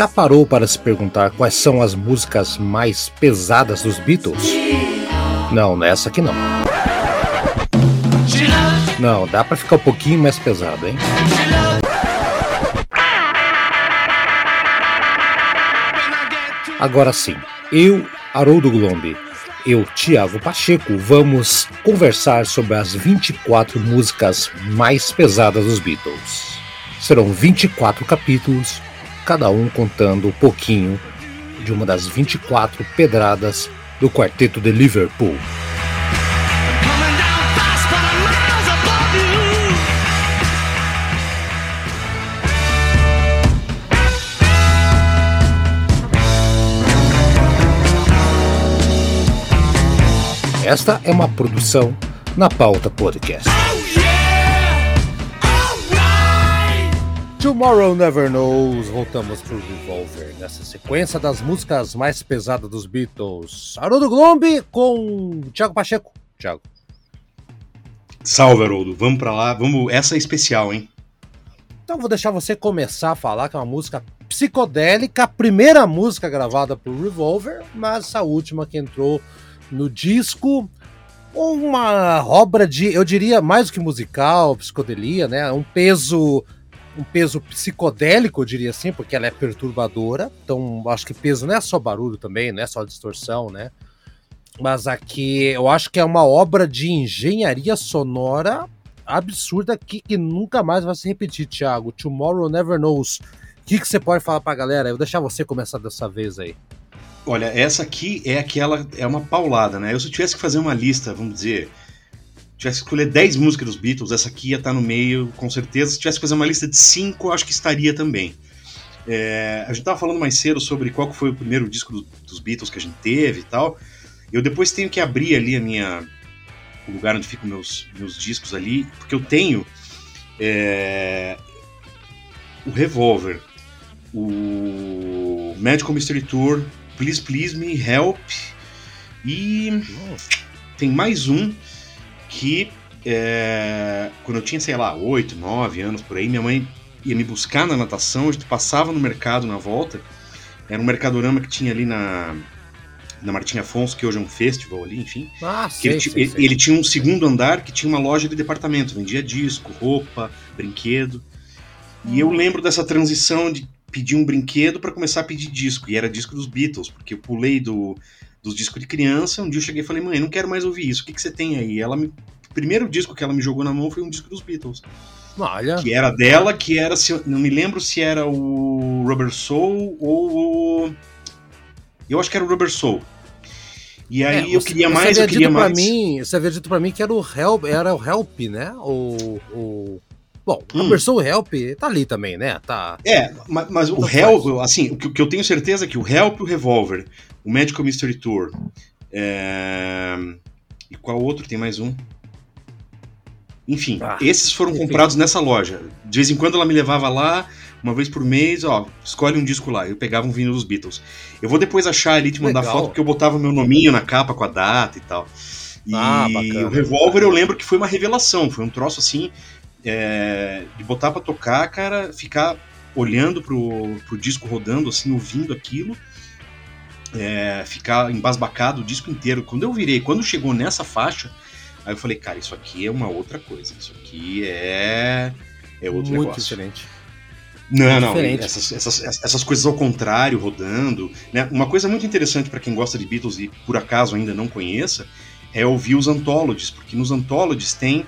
já parou para se perguntar quais são as músicas mais pesadas dos Beatles? Não, nessa aqui não. Não, dá para ficar um pouquinho mais pesado, hein? Agora sim, eu, Haroldo Glombi, eu, Tiago Pacheco, vamos conversar sobre as 24 músicas mais pesadas dos Beatles. Serão 24 capítulos, cada um contando um pouquinho de uma das 24 pedradas do quarteto de Liverpool. Esta é uma produção na Pauta Podcast. Tomorrow Never Knows, voltamos pro Revolver, nessa sequência das músicas mais pesadas dos Beatles. Haroldo Glombi com Thiago Pacheco. Thiago. Salve, Haroldo. Vamos pra lá. Vamos. Essa é especial, hein? Então vou deixar você começar a falar que é uma música psicodélica, a primeira música gravada pro Revolver, mas essa última que entrou no disco uma obra de, eu diria, mais do que musical, psicodelia, né? Um peso um peso psicodélico, eu diria assim, porque ela é perturbadora. Então, acho que peso não é só barulho também, não é só distorção, né? Mas aqui eu acho que é uma obra de engenharia sonora absurda que, nunca mais vai se repetir, Thiago. Tomorrow Never Knows. O que, que você pode falar pra galera? Eu vou deixar você começar dessa vez aí. Olha, essa aqui é aquela, é uma paulada, né? Eu se tivesse que fazer uma lista, vamos dizer, tivesse que escolher 10 músicas dos Beatles, essa aqui ia estar no meio, com certeza. Se tivesse que fazer uma lista de 5, acho que estaria também. É, a gente tava falando mais cedo sobre qual foi o primeiro disco do, dos Beatles que a gente teve e tal. Eu depois tenho que abrir ali a minha o lugar onde ficam meus, meus discos ali, porque eu tenho é, o Revolver, o Magical Mystery Tour, Please Please Me, Help. E tem mais um que é, quando eu tinha, sei lá, 8, 9 anos por aí, minha mãe ia me buscar na natação, a gente passava no mercado na volta. Era um mercadorama que tinha ali na, na Martim Afonso, que hoje é um festival ali, enfim. Ah, sei, ele, sei, ele, sei. ele tinha um segundo andar que tinha uma loja de departamento, vendia disco, roupa, brinquedo. E eu lembro dessa transição de pedir um brinquedo para começar a pedir disco. E era disco dos Beatles, porque eu pulei do, dos discos de criança. Um dia eu cheguei e falei, mãe, não quero mais ouvir isso. O que, que você tem aí? Ela me, o primeiro disco que ela me jogou na mão foi um disco dos Beatles. Olha, Que era dela, que era. Se, não me lembro se era o Rubber Soul ou o. Eu acho que era o Rubber Soul. E aí É, eu queria mais, eu queria mais. Mim, você havia dito pra mim que era o Help, era o Help, né? O. o... Bom, a Hum. versão Help tá ali também, né? Tá. É, ma- mas, o Help, assim, o que, o que eu tenho certeza é que o Help e o Revolver, o Magical Mystery Tour, é... e qual outro? Tem mais um. Enfim, Ah, esses foram enfim. comprados nessa loja. De vez em quando ela me levava lá, uma vez por mês, ó, escolhe um disco lá. Eu pegava um vinil dos Beatles. Eu vou depois achar ali e te mandar Legal. foto, porque eu botava meu nominho na capa com a data e tal. E Ah, bacana. o Revolver eu lembro que foi uma revelação, foi um troço assim, é, de botar pra tocar, cara, ficar olhando pro, pro disco rodando, assim, ouvindo aquilo, é, ficar embasbacado o disco inteiro. Quando eu virei, quando chegou nessa faixa, aí eu falei, cara, isso aqui é uma outra coisa, isso aqui é, é outro muito negócio. diferente. Não, não, essas, essas, essas coisas ao contrário, rodando. Né? Uma coisa muito interessante para quem gosta de Beatles e por acaso ainda não conheça, é ouvir os anthologies, porque nos anthologies tem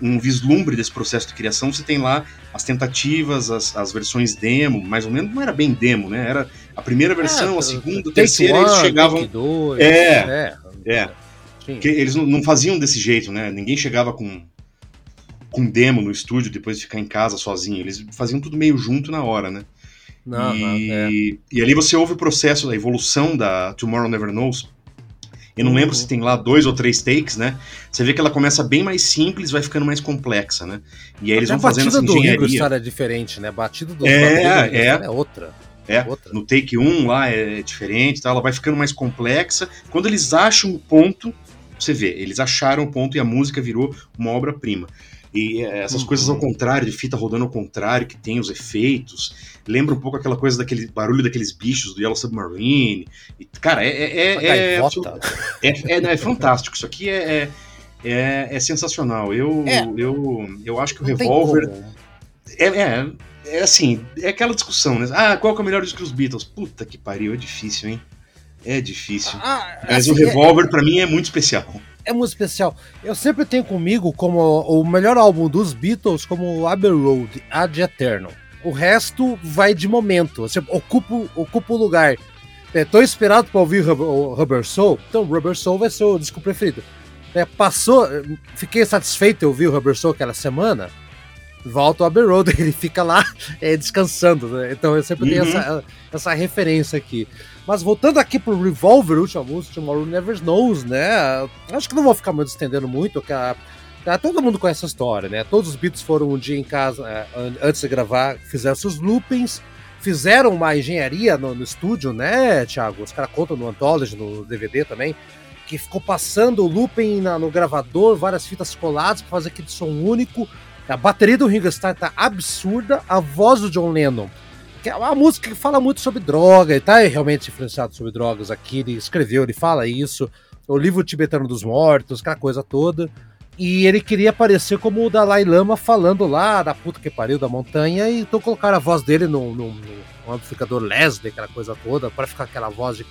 um vislumbre desse processo de criação. Você tem lá as tentativas, as, as versões demo, mais ou menos, não era bem demo, né? Era a primeira versão, É, a segunda, a terceira, eles one, chegavam. take dois, É, é. é. Sim. Porque eles não, não faziam desse jeito, né? Ninguém chegava com, com demo no estúdio depois de ficar em casa sozinho. Eles faziam tudo meio junto na hora, né? Não, não, e, é. e ali você ouve o processo da evolução da Tomorrow Never Knows. Eu não Uhum. lembro se tem lá dois ou três takes, né? Você vê que ela começa bem mais simples, vai ficando mais complexa, né? E aí eles Até vão a fazendo batida essa do Ringo engenharia. Starr é diferente, né? A batida do É, batida do Ringo é. É outra. É, outra. no take 1 lá é diferente, tá? ela vai ficando mais complexa. Quando eles acham o ponto, você vê, eles acharam o ponto e a música virou uma obra-prima. E é, essas uhum. coisas ao contrário, de fita rodando ao contrário, que tem os efeitos. Lembra um pouco aquela coisa daquele barulho daqueles bichos do Yellow Submarine. E, cara, é. É, é, é, é, fantástico. Isso aqui é, é, sensacional. Eu, eu, eu acho que o Revolver. É, é, é assim, é aquela discussão, né? Ah, qual que é o melhor disco dos Beatles? Puta que pariu, é difícil, hein? É difícil. Ah, Mas assim, o Revolver, é... para mim, é muito especial é muito especial. Eu sempre tenho comigo como o melhor álbum dos Beatles como Abbey Road, Ad Eterno. O resto vai de momento, você ocupa, ocupa o lugar. É, tô esperado para ouvir o Rubber Soul, então Rubber Soul vai ser o disco preferido. É, passou, fiquei satisfeito em ouvir o Rubber Soul aquela semana. Volta o Abbey Road, ele fica lá é, descansando. Né? Então eu sempre uhum. tenho essa, essa referência aqui. Mas voltando aqui pro Revolver, última música, Tomorrow Never Knows, né? Acho que não vou ficar me estendendo muito, porque a, a, todo mundo conhece a história, né? Todos os Beatles foram um dia em casa, é, antes de gravar, fizeram seus loopings, fizeram uma engenharia no, no estúdio, né, Thiago? Os caras contam no Anthology, no DVD também, que ficou passando o looping na, no gravador, várias fitas coladas para fazer aquele som único. A bateria do Ringo Starr tá absurda, a voz do John Lennon que é uma música que fala muito sobre droga, ele tá realmente influenciado sobre drogas aqui, ele escreveu, ele fala isso, o livro tibetano dos mortos, aquela coisa toda. E ele queria aparecer como o Dalai Lama falando lá da puta que pariu da montanha, e então colocaram a voz dele num amplificador Leslie, aquela coisa toda, para ficar aquela voz de,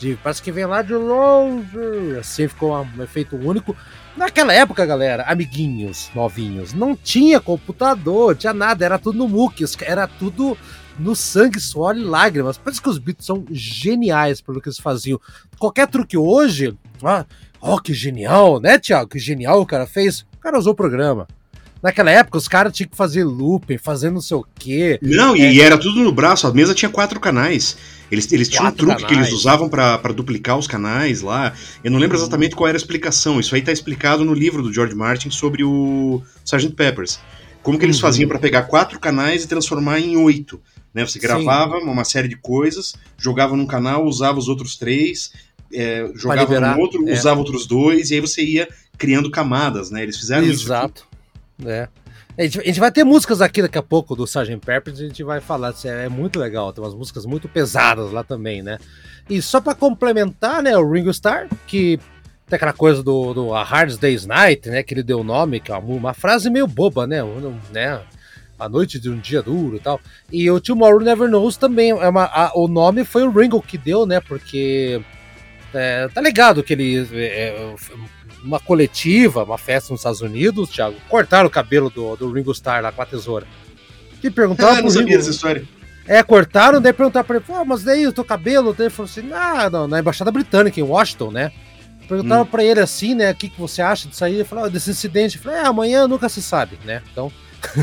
de, Parece que vem lá de longe. Assim ficou um efeito único. Naquela época, galera, amiguinhos novinhos, não tinha computador, tinha nada, era tudo no MOOC, era tudo no sangue, suor e lágrimas. Parece que os Beatles são geniais pelo que eles faziam. Qualquer truque hoje, ah, oh, que genial, né, Thiago? Que genial o cara fez. O cara usou o programa. Naquela época, os caras tinham que fazer looping, fazer não sei o quê. Não, é... e era tudo no braço, a mesa tinha quatro canais. Eles, eles tinham um truque canais. que eles usavam para duplicar os canais lá. Eu não lembro uhum. exatamente qual era a explicação. Isso aí tá explicado no livro do George Martin sobre o Sgt. Peppers. Como que eles uhum. faziam para pegar quatro canais e transformar em oito. Né? Você gravava Sim. uma série de coisas, jogava num canal, usava os outros três, é, jogava no outro, é. usava outros dois, e aí você ia criando camadas, né? Eles fizeram Exato. isso. Exato. É. A gente, a gente, vai ter músicas aqui daqui a pouco do Sgt. Pepper, a gente vai falar, é, é muito legal, tem umas músicas muito pesadas lá também, né? E só para complementar, né, o Ringo Starr, que tem aquela coisa do, do A Hard Day's Night, né, que ele deu o nome, que é uma, uma frase meio boba, né, né a noite de um dia duro e tal. E o Tomorrow Never Knows também, é uma, a, o nome foi o Ringo que deu, né? Porque é, tá ligado que ele. É, é, uma coletiva, uma festa nos Estados Unidos, Thiago, cortaram o cabelo do, do Ringo Starr lá com a tesoura. E perguntaram. Ah, não sabia Ringo, essa história. É, cortaram, daí perguntaram pra ele, ah, mas daí o teu cabelo, daí ele falou assim, ah, não, na Embaixada Britânica, em Washington, né? Perguntaram hum. pra ele assim, né, o que, que você acha disso aí, ele falou, ah, desse incidente, ele falou, é, amanhã nunca se sabe, né? Então,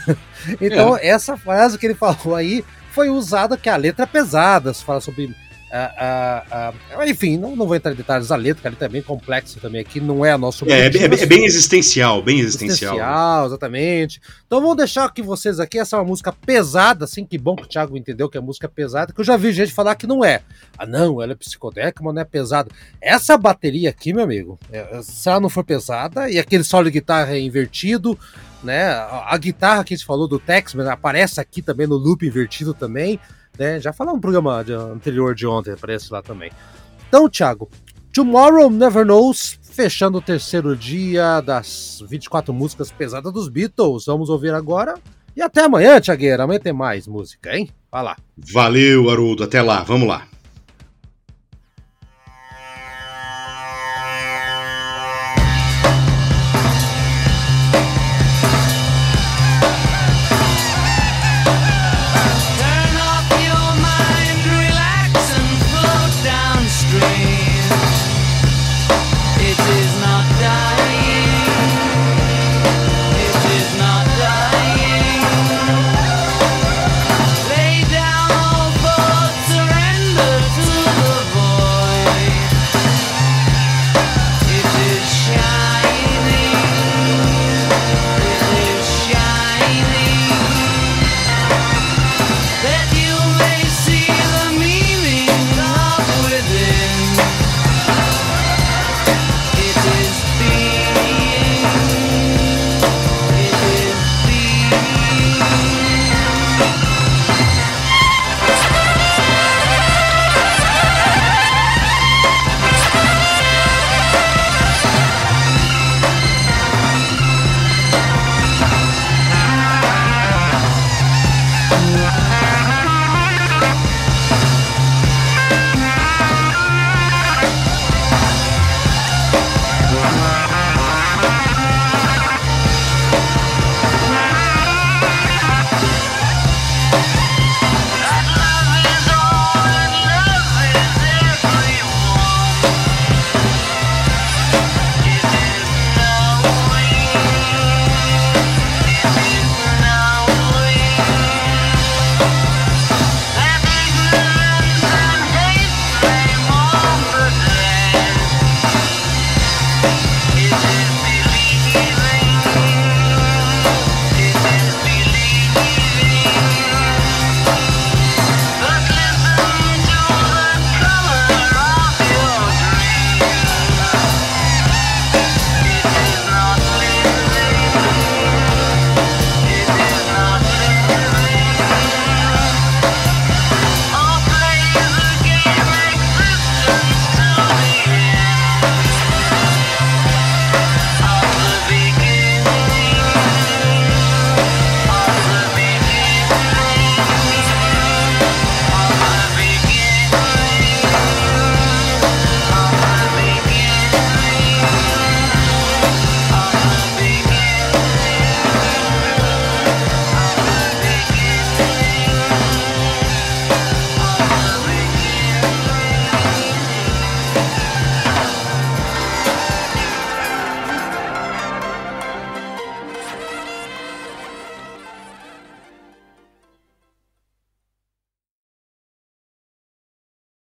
então, é. essa frase que ele falou aí foi usada, que a letra é pesada, se fala sobre. Uh, uh, uh, enfim, não, não vou entrar em detalhes letra, que a letra é bem complexa também aqui, não é a nossa é, é, é, bem existencial, bem existencial. Existencial, exatamente. Então vamos deixar aqui vocês aqui, essa é uma música pesada, assim, que bom que o Thiago entendeu que é música pesada, que eu já vi gente falar que não é. Ah, não, ela é psicodélica, mas não é pesada. Essa bateria aqui, meu amigo, é, se ela não for pesada, e aquele solo de guitarra é invertido, né? A, a guitarra que a gente falou do Tex aparece aqui também no loop invertido também, né? Já falamos no programa anterior de ontem, aparece lá também. Então, Thiago, Tomorrow Never Knows, fechando o terceiro dia das 24 músicas pesadas dos Beatles. Vamos ouvir agora. E até amanhã, Thiagueira. Amanhã tem mais música, hein? Vai lá. Valeu, Haroldo. Até lá. Vamos lá.